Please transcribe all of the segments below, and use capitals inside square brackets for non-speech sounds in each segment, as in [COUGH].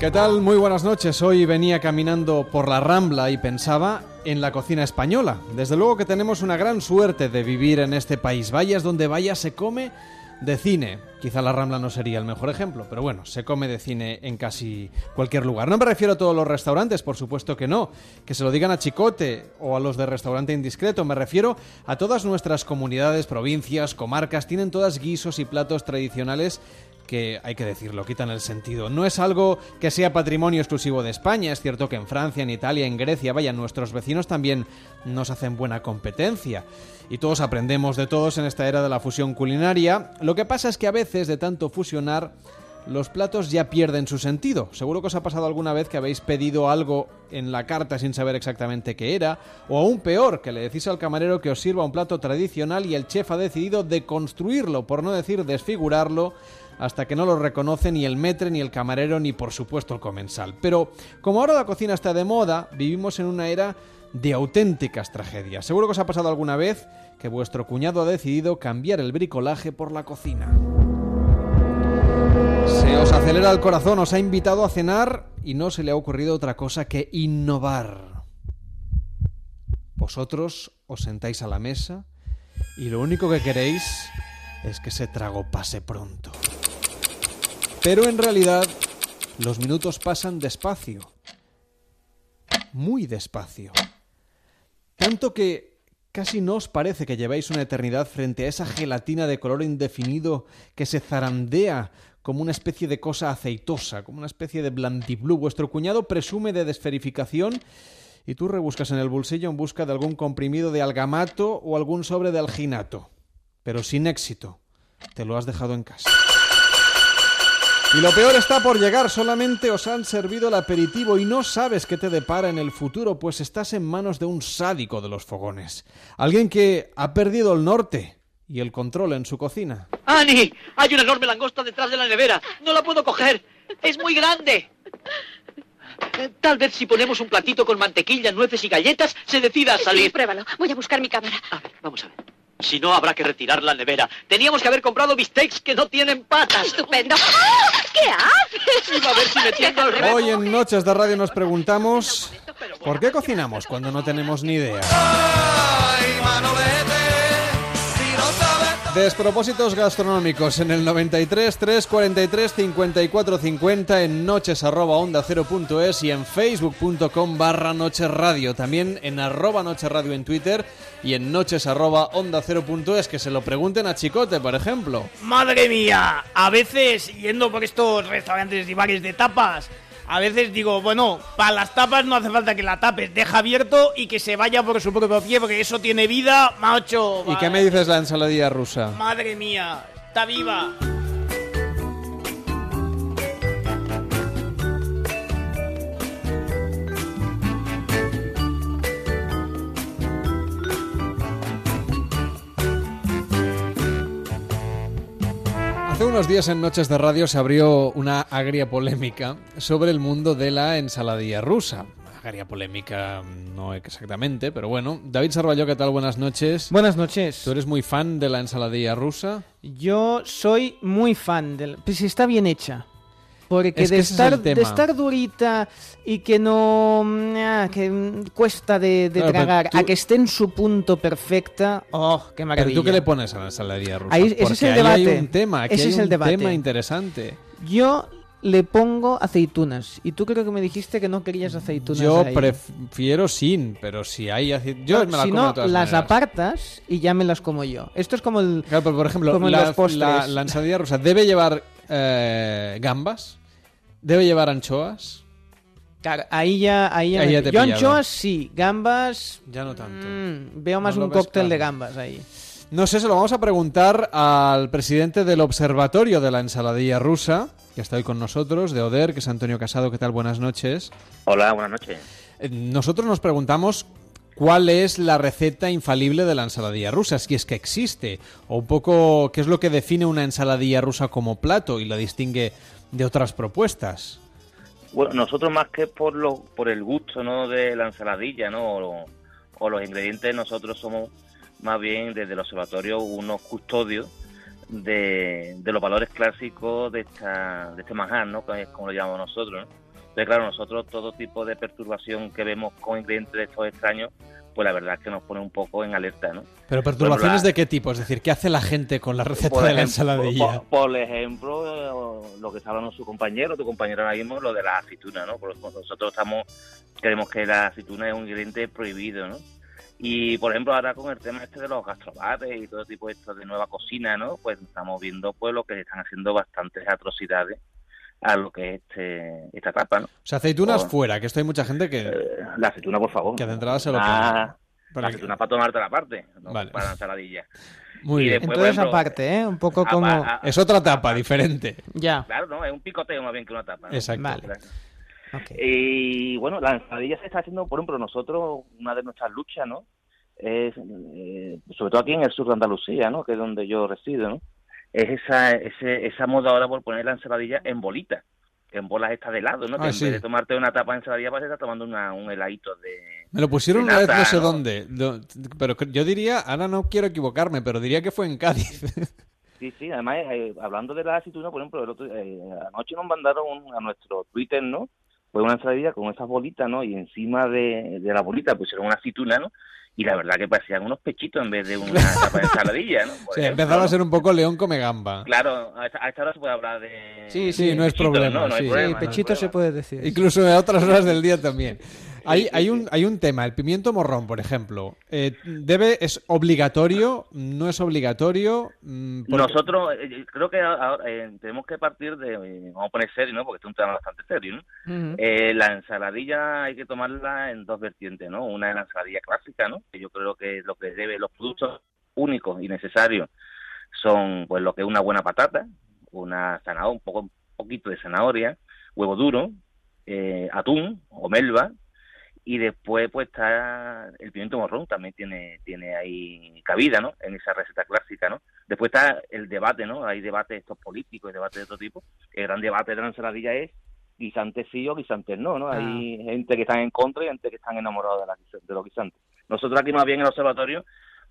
¿Qué tal? Muy buenas noches. Hoy venía caminando por la Rambla y pensaba en la cocina española. Desde luego que tenemos una gran suerte de vivir en este país. Vayas donde vayas, se come de cine. Quizá la Rambla no sería el mejor ejemplo, pero bueno, se come de cine en casi cualquier lugar. No me refiero a todos los restaurantes, por supuesto que no. Que se lo digan a Chicote o a los de restaurante indiscreto. Me refiero a todas nuestras comunidades, provincias, comarcas. Tienen todas guisos y platos tradicionales que hay que decirlo, quitan el sentido. No es algo que sea patrimonio exclusivo de España, es cierto que en Francia, en Italia, en Grecia, vaya, nuestros vecinos también nos hacen buena competencia. Y todos aprendemos de todos en esta era de la fusión culinaria. Lo que pasa es que a veces de tanto fusionar los platos ya pierden su sentido. Seguro que os ha pasado alguna vez que habéis pedido algo en la carta sin saber exactamente qué era, o aún peor, que le decís al camarero que os sirva un plato tradicional y el chef ha decidido deconstruirlo, por no decir desfigurarlo, hasta que no lo reconoce ni el metre, ni el camarero, ni por supuesto el comensal. Pero como ahora la cocina está de moda, vivimos en una era de auténticas tragedias. Seguro que os ha pasado alguna vez que vuestro cuñado ha decidido cambiar el bricolaje por la cocina. Se os acelera el corazón, os ha invitado a cenar y no se le ha ocurrido otra cosa que innovar. Vosotros os sentáis a la mesa y lo único que queréis es que ese trago pase pronto. Pero en realidad los minutos pasan despacio. Muy despacio. Tanto que casi no os parece que lleváis una eternidad frente a esa gelatina de color indefinido que se zarandea como una especie de cosa aceitosa, como una especie de blandiblú. Vuestro cuñado presume de desferificación y tú rebuscas en el bolsillo en busca de algún comprimido de algamato o algún sobre de alginato. Pero sin éxito. Te lo has dejado en casa. Y lo peor está por llegar, solamente os han servido el aperitivo y no sabes qué te depara en el futuro, pues estás en manos de un sádico de los fogones. Alguien que ha perdido el norte y el control en su cocina. ¡Ani! Hay una enorme langosta detrás de la nevera. No la puedo coger. Es muy grande. Tal vez si ponemos un platito con mantequilla, nueces y galletas, se decida a Sí, salir. pruébalo. Voy a buscar mi cámara. A ver, vamos a ver. Si no, habrá que retirar la nevera. Teníamos que haber comprado bistecs que no tienen patas. Estupendo. [LAUGHS] ¿Qué haces? Iba a ver si me tiendo al revés. Hoy en Noches de Radio nos preguntamos ¿por qué cocinamos cuando no tenemos ni idea? Despropósitos gastronómicos en el 93 343 54 50 en noches arroba onda cero punto es y en facebook.com barra noches radio. También en arroba noches radio en Twitter y en noches arroba onda cero punto es. Que se lo pregunten a Chicote, por ejemplo. Madre mía, a veces yendo por estos restaurantes y bares de tapas, a veces digo, bueno, para las tapas no hace falta que la tapes, deja abierto y que se vaya por su propio pie, porque eso tiene vida, macho. ¿Y qué me dices la ensaladilla rusa? Madre mía, está viva. Hace unos días en Noches de Radio se abrió una agria polémica sobre el mundo de la ensaladilla rusa. Agria polémica no exactamente, pero bueno. David Sarballo, ¿qué tal? Buenas noches. Buenas noches. ¿Tú eres muy fan de la ensaladilla rusa? Yo soy muy fan del... Pues está bien hecha. Porque Es que de, estar, de estar durita y que no... ah, que cuesta de, de Claro, pero tragar, tú- a que esté en su punto perfecta... ¡Oh, qué ¿Pero maravilla! tú qué le pones a la ensaladilla rusa? Ahí- ese es el ahí hay debate. un tema, aquí Ese hay es un el debate. tema interesante. Yo le pongo aceitunas. Y tú creo que me dijiste que no querías aceitunas Yo ahí. prefiero sin, pero si hay... ace- Yo me la si como no, de todas las maneras. apartas y ya me las como yo. Esto es como el... Claro, pero por ejemplo, la, la- la ensaladilla rusa debe llevar eh, gambas, debe llevar anchoas. Claro, ahí ya... Ahí ya, Ahí me- ya te he yo anchoas sí, gambas... Ya no tanto. mm, veo más No un cóctel de gambas ahí. No sé, se lo vamos a preguntar al presidente del Observatorio de la Ensaladilla Rusa, que está hoy con nosotros, de Oder, que es Antonio Casado. ¿Qué tal? Buenas noches. Hola, buenas noches. Eh, Nosotros nos preguntamos cuál es la receta infalible de la ensaladilla rusa, si es que existe, o un poco qué es lo que define una ensaladilla rusa como plato y la distingue de otras propuestas. Bueno, nosotros más que por lo, por el gusto, ¿no? De la ensaladilla, ¿no? O, los ingredientes, nosotros somos más bien desde el observatorio unos custodios de, de los valores clásicos de esta de este manjar, ¿no? Que como lo llamamos nosotros, ¿no? Claro, nosotros todo tipo de perturbación que vemos con ingredientes de estos extraños, pues la verdad es que nos pone un poco en alerta, ¿no? Pero perturbaciones la- de qué tipo? Es decir, ¿qué hace la gente con la receta Por de la ensaladilla? Por, por ejemplo, eh, lo que está hablando su compañero, tu compañero ahora mismo, lo de la aceituna, ¿no? Por- nosotros estamos, creemos que la aceituna es un ingrediente prohibido, ¿no? Y, por ejemplo, ahora con el tema este de los gastrobares y todo tipo de esto de nueva cocina, ¿no? Pues estamos viendo pues lo que están haciendo bastantes atrocidades a lo que es este, esta etapa, ¿no? O sea, aceitunas fuera, que esto hay mucha gente que... Eh, la aceituna, por favor. Que de entrada se lo Ah, para La que- aceituna para tomarte la parte, no Vale. para la ensaladilla. Muy y bien. después- Entonces, ejemplo, aparte, ¿eh? Un poco a- como... a- a- Es otra tapa, diferente. Ya, Claro, no, es un picoteo más bien que una tapa. ¿no? Exacto. Vale. Claro. ok. Y bueno, la ensaladilla se está haciendo, por ejemplo, nosotros, una de nuestras luchas, ¿no? Es, eh, sobre todo aquí en el sur de Andalucía, ¿no? Que es donde yo resido, ¿no? Es esa, ese, esa moda ahora por poner la ensaladilla en bolitas, en bolas estas de helado, ¿no? Ah, que en sí. vez de tomarte una tapa de ensaladilla, vas a estar tomando una, un heladito de... Me lo pusieron una vez no sé ¿no? dónde. No, pero yo diría, ahora no quiero equivocarme, pero diría que fue en Cádiz. Sí, sí, además, eh, hablando de la aceituna, por ejemplo, el otro, eh, anoche nos mandaron un- a nuestro Twitter, ¿no? Fue una ensaladilla con esas bolitas, ¿no? Y encima de, de la bolita pusieron una aceituna, ¿no? Y la verdad que parecían unos pechitos en vez de una [LAUGHS] tapa de ensaladilla, ¿no? Por Sí, ejemplo, empezaba a ser un poco león come gamba. Claro, a esta, hora se puede hablar de... Sí, Sí, no es pechitos, problema, ¿no? No hay sí. Sí, problema, no pechito se problema. puede decir. Incluso a otras horas del día también. Hay, sí, hay, sí. un, hay un tema, el pimiento morrón, por ejemplo. Eh, ¿Debe, ¿Es obligatorio? ¿No es obligatorio? Mm, porque- Nosotros, eh, creo que ahora eh, tenemos que partir de... eh, vamos a poner serio, ¿no? Porque este es un tema bastante serio, ¿no? Eh, la ensaladilla hay que tomarla en dos vertientes, ¿no? Una es la ensaladilla clásica, ¿no? Que yo creo que lo que debe, los productos únicos y necesarios son, pues, lo que es una buena patata, una zanahoria, un poco, un poquito de zanahoria, huevo duro, eh, atún o melva, y después, pues, está el pimiento morrón, también tiene, tiene ahí cabida, ¿no? En esa receta clásica, ¿no? Después está el debate, ¿no? Hay debates estos políticos y debates de otro tipo. El gran debate de la ensaladilla es guisantes sí o guisantes no, ¿no? Hay gente que está en contra y gente que están enamorados de, la, de los guisantes. Nosotros aquí más bien en el observatorio,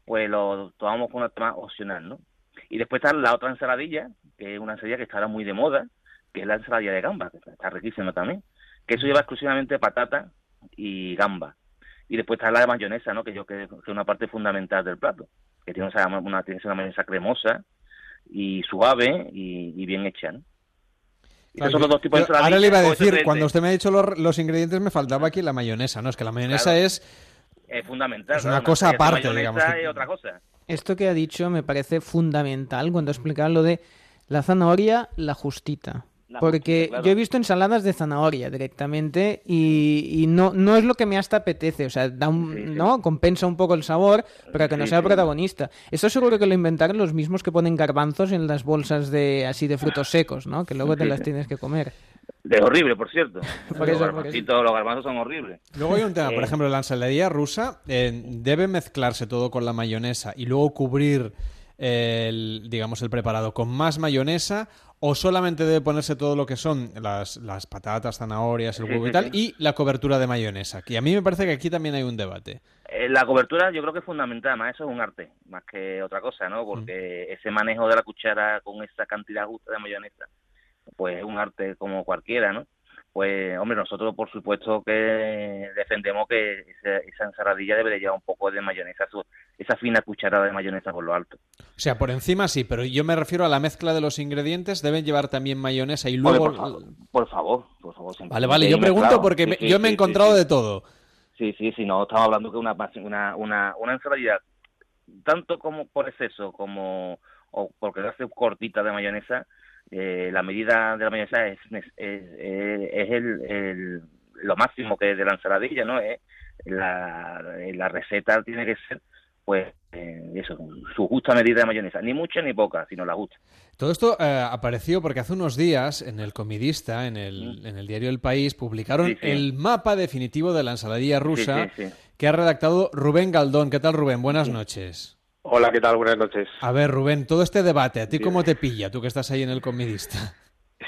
pues lo tomamos como una tema opcional, ¿no? Y después está la otra ensaladilla, que es una ensaladilla que está ahora muy de moda, que es la ensaladilla de gamba, que está riquísima también. Que eso lleva exclusivamente patata y gamba. Y después está la de mayonesa, ¿no? Que yo creo que es una parte fundamental del plato. Que tiene una, una, tiene una mayonesa cremosa y suave y, y bien hecha, ¿no? Claro, son los dos tipos de ahora le iba a decir, ese cuando usted me ha dicho los, los ingredientes, me faltaba aquí la mayonesa, ¿no? Es que la mayonesa Claro. es... es fundamental. Es una cosa aparte, digamos, es otra cosa. Esto que ha dicho me parece fundamental cuando explicaba lo de la zanahoria, la justita. La Porque claro. yo he visto ensaladas de zanahoria directamente y, y no, no es lo que me hasta apetece. O sea, da un, Sí, sí. ¿no? compensa un poco el sabor para que no Sí, sea sí. protagonista. Esto seguro que lo inventaron los mismos que ponen garbanzos en las bolsas de así de frutos secos, ¿no? Que luego te las tienes que comer. [LAUGHS] Es horrible, por cierto. [LAUGHS] Por los, eso, los garbanzos son horribles. Luego hay un tema, por Eh. ejemplo, la ensaladilla rusa eh, debe mezclarse todo con la mayonesa y luego cubrir el, digamos, el preparado con más mayonesa o solamente debe ponerse todo lo que son las, las patatas, zanahorias, el Sí, huevo y tal sí. y la cobertura de mayonesa. Que a mí me parece que aquí también hay un debate. Eh, La cobertura yo creo que es fundamental, más eso es un arte, más que otra cosa, ¿no? Porque ese manejo de la cuchara con esa cantidad justa de mayonesa, pues es un arte como cualquiera, ¿no? Pues, hombre, nosotros por supuesto que defendemos que esa, esa ensaladilla debe de llevar un poco de mayonesa, su- esa fina cucharada de mayonesa por lo alto. O sea, por encima sí, pero yo me refiero a la mezcla de los ingredientes. Deben llevar también mayonesa y luego... por, favor, por favor, por favor. Vale, vale, yo pregunto mezclado. porque Sí, me- sí, yo me he sí, encontrado de todo. Sí, sí, sí, no, estamos hablando que una, una, una, una ensaladilla, tanto como por exceso como o porque hace cortita de mayonesa, eh, la medida de la mayonesa es, es, es- es el, el- lo máximo que es de la ensaladilla, ¿no? Es la, la receta tiene que ser, pues, eh, eso, su justa medida de mayonesa, ni mucha ni poca, sino la justa. Todo esto eh, apareció porque hace unos días en el Comidista, en el, en el diario El País, publicaron Sí, sí. el mapa definitivo de la ensaladilla rusa sí. que ha redactado Rubén Galdón. ¿Qué tal, Rubén? Buenas noches. Hola, ¿qué tal? Buenas noches. A ver, Rubén, todo este debate, ¿a ti cómo te pilla, tú que estás ahí en el Comidista?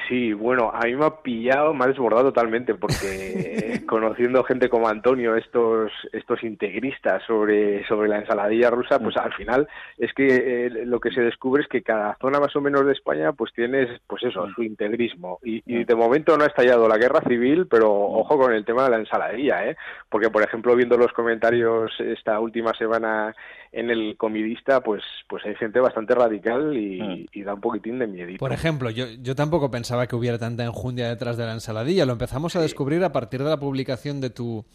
Sí, bueno, a mí me ha pillado, me ha desbordado totalmente, porque [LAUGHS] conociendo gente como Antonio, estos estos integristas sobre, sobre la ensaladilla rusa, pues al final es que eh, lo que se descubre es que cada zona más o menos de España pues tienes, pues eso, su integrismo. Y, y de momento no ha estallado la guerra civil, pero ojo con el tema de la ensaladilla, ¿eh? Porque, por ejemplo, viendo los comentarios esta última semana en el comidista, pues, pues hay gente bastante radical y, y da un poquitín de miedito. Por ejemplo, yo, yo tampoco pensaba que hubiera tanta enjundia detrás de la ensaladilla. Lo empezamos a descubrir a partir de la publicación de tu,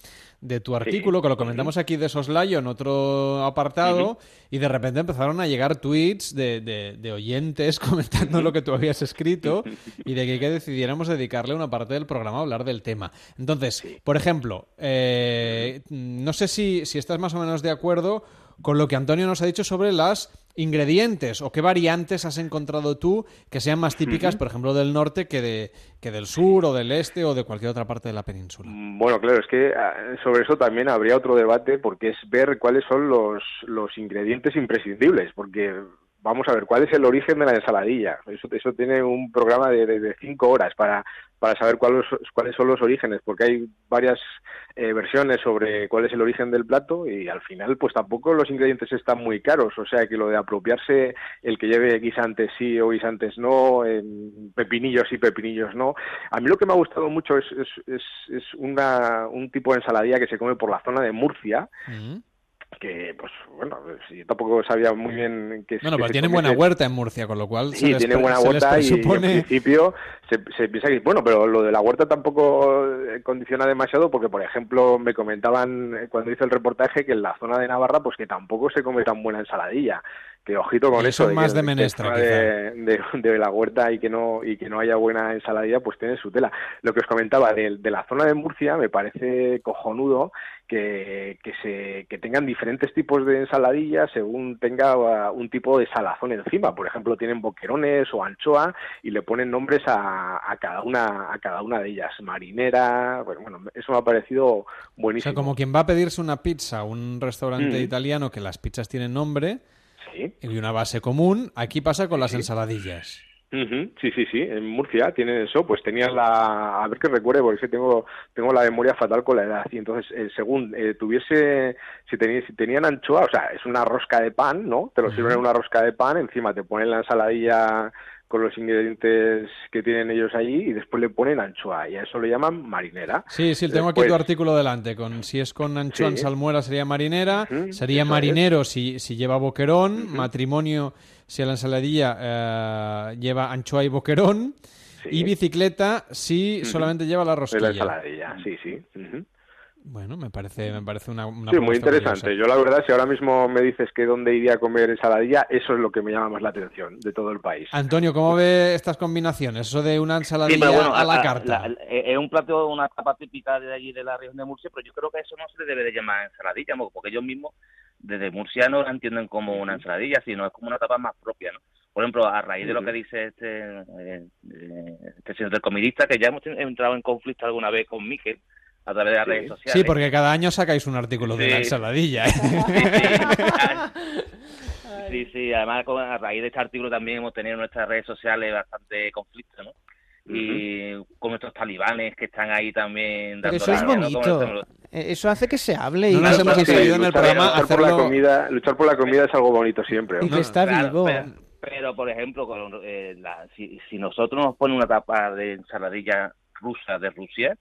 de tu artículo, que lo comentamos aquí de Soslayo en otro apartado, y de repente empezaron a llegar tweets de, de, de oyentes [LAUGHS] comentando lo que tú habías escrito y de que, que decidiéramos dedicarle una parte del programa a hablar del tema. Entonces, por ejemplo, eh, no sé si, si estás más o menos de acuerdo con lo que Antonio nos ha dicho sobre las ingredientes o qué variantes has encontrado tú que sean más típicas, por ejemplo, del norte que, de, que del sur o del este o de cualquier otra parte de la península. Bueno, claro, es que ah, sobre eso también habría otro debate porque es ver cuáles son los, los ingredientes imprescindibles, porque vamos a ver cuál es el origen de la ensaladilla. Eso, eso tiene un programa de, de, cinco horas para, para saber cuáles, cuáles son los orígenes, porque hay varias eh, versiones sobre cuál es el origen del plato y al final pues tampoco los ingredientes están muy caros, o sea que lo de apropiarse el que lleve guisantes sí o guisantes no, pepinillos sí, pepinillos no. A mí lo que me ha gustado mucho es, es, es, es una, un tipo de ensaladilla que se come por la zona de Murcia, que pues bueno yo tampoco sabía muy bien que bueno pero tiene buena huerta en Murcia con lo cual sí les, tiene buena huerta y en principio se, se, piensa que bueno pero lo de la huerta tampoco condiciona demasiado porque por ejemplo me comentaban cuando hice el reportaje que en la zona de Navarra pues que tampoco se come tan buena ensaladilla que ojito con y eso son más que, de menestra de, de, de, la huerta y que no y que no haya buena ensaladilla pues tiene su tela. Lo que os comentaba de, de la zona de Murcia me parece cojonudo que, que se que tengan diferentes tipos de ensaladilla según tenga un tipo de salazón encima. Por ejemplo tienen boquerones o anchoa y le ponen nombres a, a cada una a cada una de ellas. Marinera bueno, bueno eso me ha parecido buenísimo o sea como quien va a pedirse una pizza a un restaurante Mm. italiano que las pizzas tienen nombre sí. y una base común aquí pasa con las Sí. ensaladillas Uh -huh. Sí, sí, sí. En Murcia tienen eso. Pues tenían la. A ver que recuerde, porque es que tengo, tengo la memoria fatal con la edad. Y entonces, eh, según eh, tuviese. Si, tení, si tenían anchoa, o sea, es una rosca de pan, ¿no? Te lo sirven en una rosca de pan, encima te ponen la ensaladilla con los ingredientes que tienen ellos allí y después le ponen anchoa y a eso le llaman marinera. Sí, sí, tengo después... aquí tu artículo delante. Con si es con anchoa Sí. en salmuera sería marinera, sería marinero si, si lleva boquerón, matrimonio si a la ensaladilla eh, lleva anchoa y boquerón, Sí. y bicicleta si solamente lleva la De rosquilla. la ensaladilla, sí, sí. Bueno, me parece, me parece una, una Sí, muy interesante. curiosa. Yo la verdad, si ahora mismo me dices que dónde iría a comer ensaladilla, eso es lo que me llama más la atención de todo el país. Antonio, ¿cómo ve estas combinaciones? Eso de una Sí, ensaladilla pero bueno, a la carta. la- es un plato, una tapa típica de allí de la región de Murcia, pero yo creo que eso no se le debe de llamar ensaladilla, porque ellos mismos desde Murcia no la entienden como una ensaladilla, sino es como una tapa más propia, ¿no? Por ejemplo, a raíz de lo que dice este, eh, eh, este señor del comidista, que ya hemos entrado en conflicto alguna vez con Miquel a través de las Sí. redes sociales. Sí, porque cada año sacáis un artículo de Sí. la ensaladilla. ¿eh? [LAUGHS] Sí, sí, además con- a raíz de este artículo también hemos tenido en nuestras redes sociales bastante conflicto, ¿no? Y con nuestros talibanes que están ahí también dando eso es la-. Como bonito. Eh, Eso hace que se hable y No nos hemos atrevido en el programa luchar por la hacerlo- comida, luchar por la comida es algo bonito siempre. y ¿no? que está Claro, vivo. Pero, pero, por ejemplo, con, eh, la- si, si nosotros nos ponen una tapa de ensaladilla rusa de Rusia,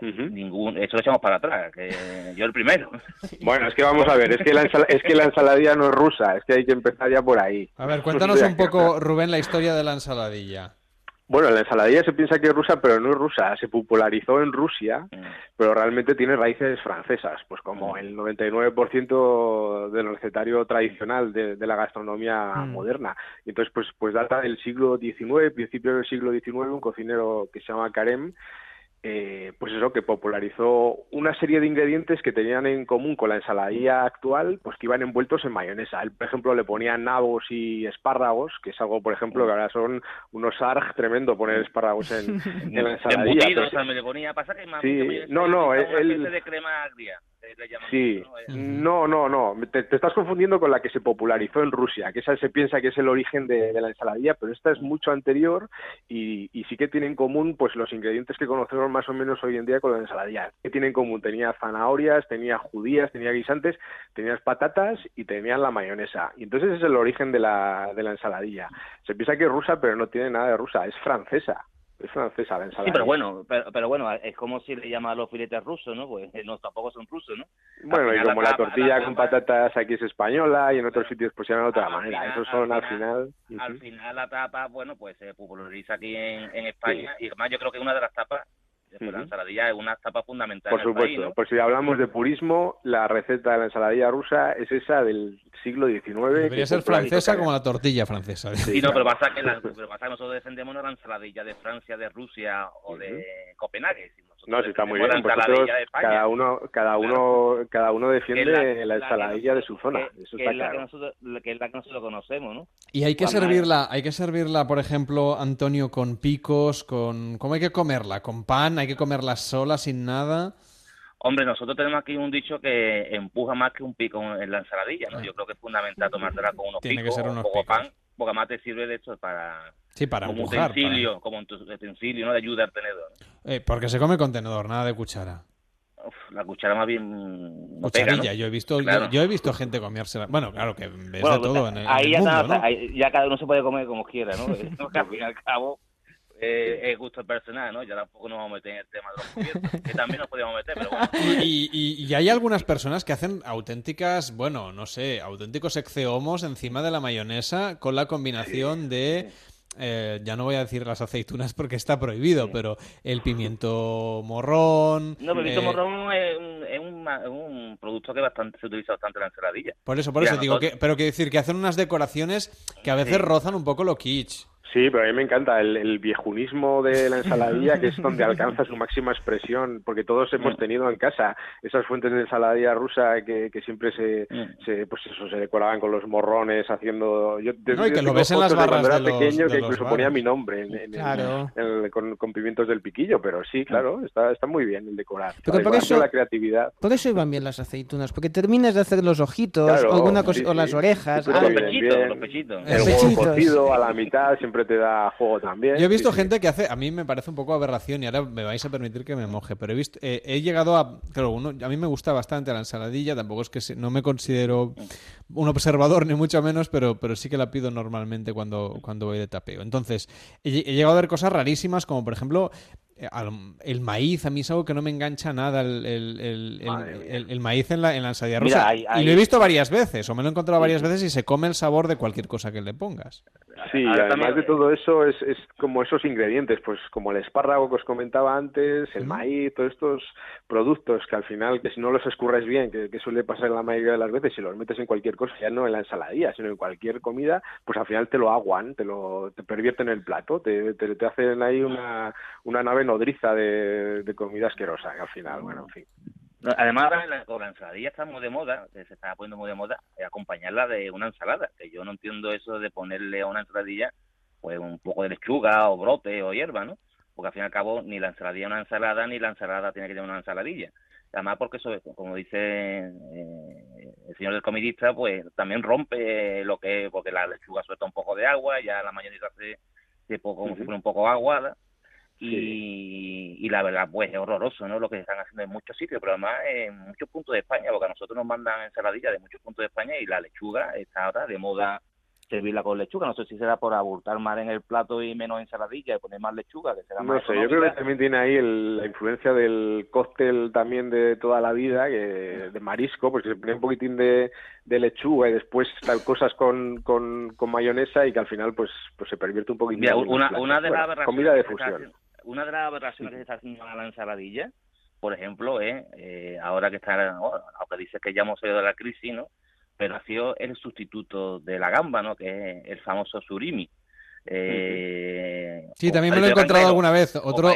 Ningún, eso lo echamos para atrás, que yo el primero. [LAUGHS] Bueno, es que vamos a ver, es que, la ensala- es que la ensaladilla no es rusa, es que hay que empezar ya por ahí. A ver, cuéntanos sea un poco, Rubén, la historia de la ensaladilla. Bueno, la ensaladilla se piensa que es rusa, pero no es rusa. Se popularizó en Rusia, Mm. pero realmente tiene raíces francesas, pues como el 99% del recetario tradicional de, de la gastronomía Mm. moderna. Y entonces, pues, pues data del siglo XIX, principio del siglo XIX, un cocinero que se llama Carême, eh, pues eso, que popularizó una serie de ingredientes que tenían en común con la ensaladilla actual, pues que iban envueltos en mayonesa. Él, por ejemplo, le ponía nabos y espárragos, que es algo, por ejemplo, que ahora son unos arg tremendo poner espárragos en, [LAUGHS] en la ensaladilla. Embutidos también le ponía, pasa que más Sí, no, no, él- de crema agria. Le llaman Sí, mucho, ¿no? No, no, no, te, te estás confundiendo con la que se popularizó en Rusia, que esa se piensa que es el origen de, de la ensaladilla, pero esta es mucho anterior y, y sí que tiene en común pues los ingredientes que conocemos más o menos hoy en día con la ensaladilla. ¿Qué tiene en común? Tenía zanahorias, tenía judías, tenía guisantes, tenías patatas y tenían la mayonesa. Y entonces es el origen de la, de la ensaladilla. Se piensa que es rusa, pero no tiene nada de rusa, es francesa. Es francesa la ensaladilla. Sí, pero bueno, pero, pero bueno, es como si le llaman los filetes rusos, ¿no? Pues eh, no, tampoco son rusos, ¿no? Bueno, y Al como la tapa- tortilla la con tapa- patatas aquí es española y en otros sitios pues se llama de otra al manera. final- Esos son al final- final. Al Ujú. final la tapa, bueno, pues se populariza aquí en, en España y además yo creo que una de las tapas, de la ensaladilla, es una tapa fundamental Por en el país, supuesto, ¿no? pues si hablamos de purismo, la receta de la ensaladilla rusa es esa del siglo XIX. Debería ser francesa como la tortilla francesa. Sí, no, pero pasa que, la- [LAUGHS] pero pasa que nosotros defendemos no la ensaladilla de Francia, de Rusia o de Copenhague. si nosotros No, sí está muy bien. Vosotros, cada uno, cada uno, cada uno defiende la- la, ensaladilla de su zona. que- Eso que es la que nosotros, que es la que nosotros conocemos, ¿no? Y hay que Cuando servirla, hay que servirla, por ejemplo, Antonio, con picos, con... ¿Cómo hay que comerla? ¿Con pan? ¿Hay que comerla sola, sin nada? Hombre, nosotros tenemos aquí un dicho que empuja más que un pico en la ensaladilla, ¿no? Ah. Yo creo que es fundamental tomártela con unos Tiene que ser un unos poco picos. pan, porque además te sirve de esto para... Sí, para como empujar. utensilio, como un utensilio, ¿no? De ayuda al tenedor. para- Eh, porque se come con tenedor, nada de cuchara. Uf, la cuchara más bien pega, Cucharilla, ¿no? yo he visto, Claro. yo, yo he visto gente comérsela. Bueno, claro que ves Bueno, de todo en el, ahí ya, mundo, ¿no? ahí ya cada uno se puede comer como quiera, ¿no? [LAUGHS] Al fin y al cabo eh, es gusto personal, ¿no? Ya tampoco nos vamos a meter en el tema de los cubiertos, [LAUGHS] que también nos podíamos meter, pero bueno. Y, y- y hay algunas personas que hacen auténticas, bueno, no sé, auténticos exceomos encima de la mayonesa con la combinación de, eh, ya no voy a decir las aceitunas porque está prohibido, pero el pimiento morrón. No, Pepito eh, Morrón es un, es un ma- es un producto que bastante se utiliza bastante en la ensaladilla. Por eso, por Mira, eso digo que, pero quiero decir que hacen unas decoraciones que a veces Sí. rozan un poco lo kitsch. Sí, pero a mí me encanta el, el viejunismo de la ensaladilla, que es donde alcanza su máxima expresión, porque todos hemos Mm. tenido en casa esas fuentes de ensaladilla rusa que, que siempre se, Mm. se, pues eso, se decoraban con los morrones, haciendo... Yo, No, y que lo ves en las fotos de barras cuando de era los- pequeño de que los incluso ponía bares. mi nombre en, en el- Claro. en con, con pimientos del piquillo, pero sí, claro, está, está muy bien el decorar. Pero por eso- la creatividad. Por eso iban bien las aceitunas, porque terminas de hacer los ojitos Claro, o, alguna cosa- sí, o las sí. orejas. Sí, Ah, los pechitos, los pechitos. El huevo cocido a la mitad siempre te da juego también. Yo he visto Sí, sí. gente que hace, a mí me parece un poco aberración y ahora me vais a permitir que me moje, pero he visto, eh, he llegado a, claro, uno, a mí me gusta bastante la ensaladilla, tampoco es que se- no me considero un observador ni mucho menos, pero, pero sí que la pido normalmente cuando, cuando voy de tapeo. Entonces, he, he llegado a ver cosas rarísimas como por ejemplo el maíz, a mí es algo que no me engancha nada el, el- el- el- Madre mía. el- el maíz en la, en la ensalada Mira, rusa. hay- hay- Y lo he visto varias veces, o me lo he encontrado varias veces y se come el sabor de cualquier cosa que le pongas. Sí, Ahora además también- de todo eso es, es como esos ingredientes, pues como el espárrago que os comentaba antes, el maíz, todos estos productos que al final, que si no los escurres bien, que, que suele pasar la mayoría de las veces, si los metes en cualquier cosa, ya no en la ensaladilla, sino en cualquier comida, pues al final te lo aguan, te lo te pervierten el plato, te, te, te hacen ahí una, una nave nodriza de, de comida asquerosa, que al final, bueno, en fin. Además, la, la ensaladilla está muy de moda, se está poniendo muy de moda, acompañarla de una ensalada. Que yo no entiendo eso de ponerle a una ensaladilla pues un poco de lechuga o brote o hierba, ¿no? Porque al fin y al cabo ni la ensaladilla es una ensalada ni la ensalada tiene que tener una ensaladilla. Además, porque eso, como dice eh, el señor del comidista, pues también rompe lo que, porque la lechuga suelta un poco de agua, ya la mayonesa se, se como si fuera un poco aguada y, y la verdad pues es horroroso no lo que están haciendo en muchos sitios pero además en muchos puntos de España porque a nosotros nos mandan ensaladillas de muchos puntos de España y la lechuga está ahora de moda servirla con lechuga no sé si será por abultar más en el plato y menos ensaladilla y poner más lechuga que será No más sé, yo creo que económica. también tiene ahí el- la influencia del cóctel también de toda la vida, que, de marisco, porque se pone un poquitín de, de lechuga y después tal cosas con, con, con mayonesa y que al final pues pues se pervierte un poquitín. Mira, una, una de las Bueno, comida de se fusión. Una de las aberraciones que se está haciendo a la ensaladilla por ejemplo es eh, ahora que está bueno, aunque dices que ya hemos salido de la crisis no pero ha sido el sustituto de la gamba no que es el famoso surimi eh, Sí, también me lo he encontrado cangrejo, alguna vez. Otro,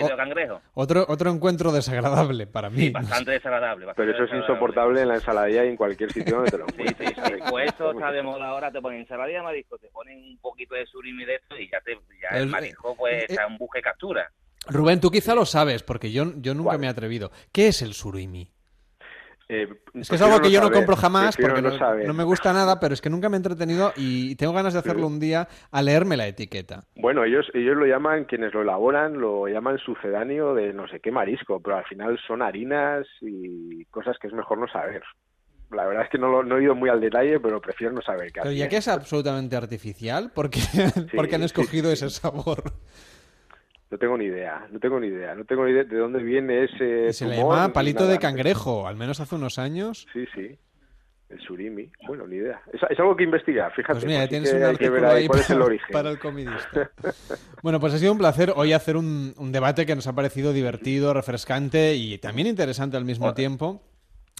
otro, otro encuentro desagradable para mí. Sí, [LAUGHS] bastante desagradable. bastante Pero eso es insoportable en la ensaladilla y en cualquier sitio donde te lo Sí, sí, encuentres. sí. Pues eso está de moda ahora, te ponen ensaladilla de marisco, te ponen un poquito de surimi de esto y ya, te, ya el, El- marisco pues eh, está en busca y captura. Rubén, tú quizá lo sabes, porque yo, yo nunca ¿Cuál? me he atrevido. ¿Qué es el surimi? Eh, Es que es algo que yo no compro jamás porque no no, no me gusta nada, pero es que nunca me he entretenido y tengo ganas de hacerlo un día a leerme la etiqueta. Bueno, ellos, ellos lo llaman, quienes lo elaboran, lo llaman sucedáneo de no sé qué marisco, pero al final son harinas y cosas que es mejor no saber. La verdad es que no, lo- no he ido muy al detalle, pero prefiero no saber qué Pero ya que es absolutamente artificial, ¿por qué, [LAUGHS] por qué han sí, escogido sí. ese sabor? No tengo ni idea, no tengo ni idea, no tengo ni idea de dónde viene ese se le llama palito nada. de cangrejo, al menos hace unos años. Sí, sí, el surimi. Bueno, ni idea. Es, es algo que investigar, fíjate. Pues mira, tienes que un artículo ahí ahí cuál es el para, origen. para el comidista. [LAUGHS] Bueno, pues ha sido un placer hoy hacer un, un debate que nos ha parecido divertido, refrescante y también interesante al mismo tiempo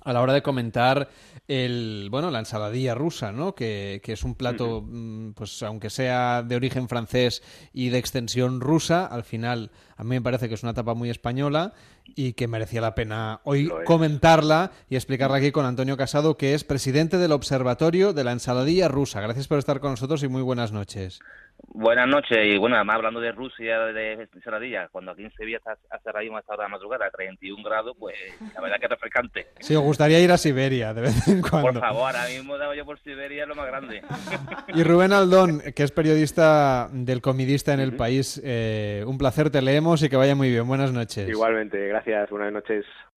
a la hora de comentar el bueno la ensaladilla rusa, ¿no? Que, que es un plato, mm, pues aunque sea de origen francés y de extensión rusa, al final a mí me parece que es una tapa muy española y que merecía la pena hoy comentarla y explicarla aquí con Antonio Casado, que es presidente del Observatorio de la Ensaladilla Rusa. Gracias por estar con nosotros y muy buenas noches. Buenas noches, y bueno, además hablando de Rusia, de ensaladilla, cuando aquí en Sevilla está hace ahora mismo a esta hora de la madrugada, 31 grados, pues la verdad que es refrescante. Si os gustaría ir a Siberia de vez en cuando. Por favor, ahora mismo daba yo por Siberia lo más grande. [LAUGHS] Y Rubén Aldón, que es periodista del Comidista en el país, eh, un placer, te leemos y que vaya muy bien. Buenas noches. Igualmente, gracias, buenas noches.